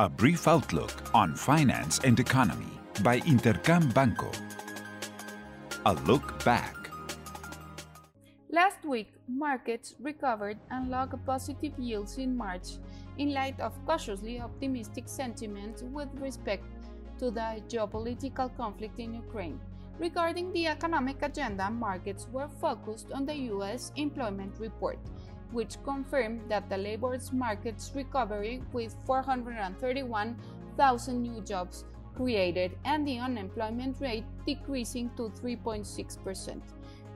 A brief outlook on finance and economy by Intercam Banco. A look back. Last week, markets recovered and logged positive yields in March in light of cautiously optimistic sentiment with respect to the geopolitical conflict in Ukraine. Regarding the economic agenda, markets were focused on the US employment report, which confirmed that the labor market's recovery with 431,000 new jobs created and the unemployment rate decreasing to 3.6%.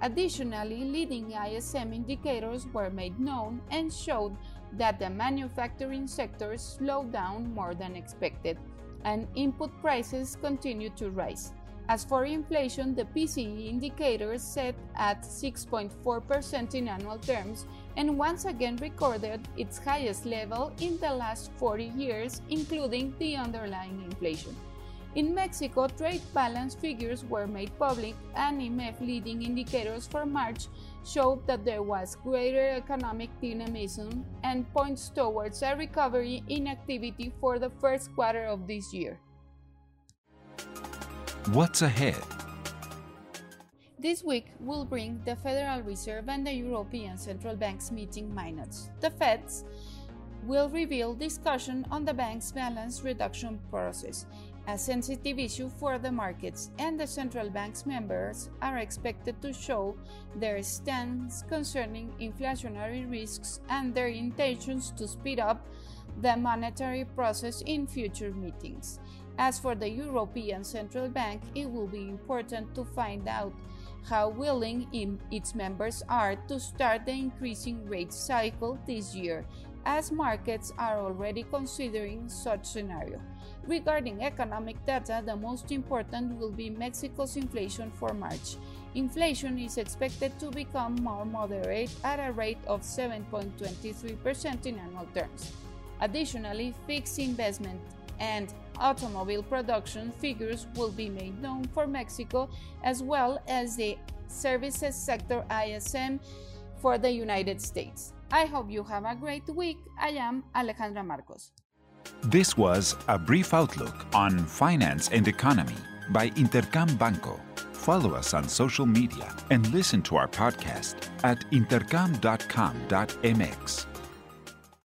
Additionally, leading ISM indicators were made known and showed that the manufacturing sector slowed down more than expected, and input prices continued to rise. As for inflation, the PCE indicator set at 6.4% in annual terms and once again recorded its highest level in the last 40 years, including the underlying inflation. In Mexico, trade balance figures were made public, and IMEF leading indicators for March showed that there was greater economic dynamism and points towards a recovery in activity for the first quarter of this year. What's ahead? This week will bring the Federal Reserve and the European Central Bank's meeting minutes. The Feds will reveal discussion on the bank's balance reduction process, a sensitive issue for the markets, and the central bank's members are expected to show their stance concerning inflationary risks and their intentions to speed up the monetary process in future meetings. As for the European Central Bank, it will be important to find out how willing its members are to start the increasing rate cycle this year, as markets are already considering such scenario. Regarding economic data, the most important will be Mexico's inflation for March. Inflation is expected to become more moderate at a rate of 7.23% in annual terms. Additionally, fixed investment and automobile production figures will be made known for Mexico as well as the services sector ISM for the United States. I hope you have a great week. I am Alejandra Marcos. This was a brief outlook on finance and economy by Intercam Banco. Follow us on social media and listen to our podcast at intercam.com.mx.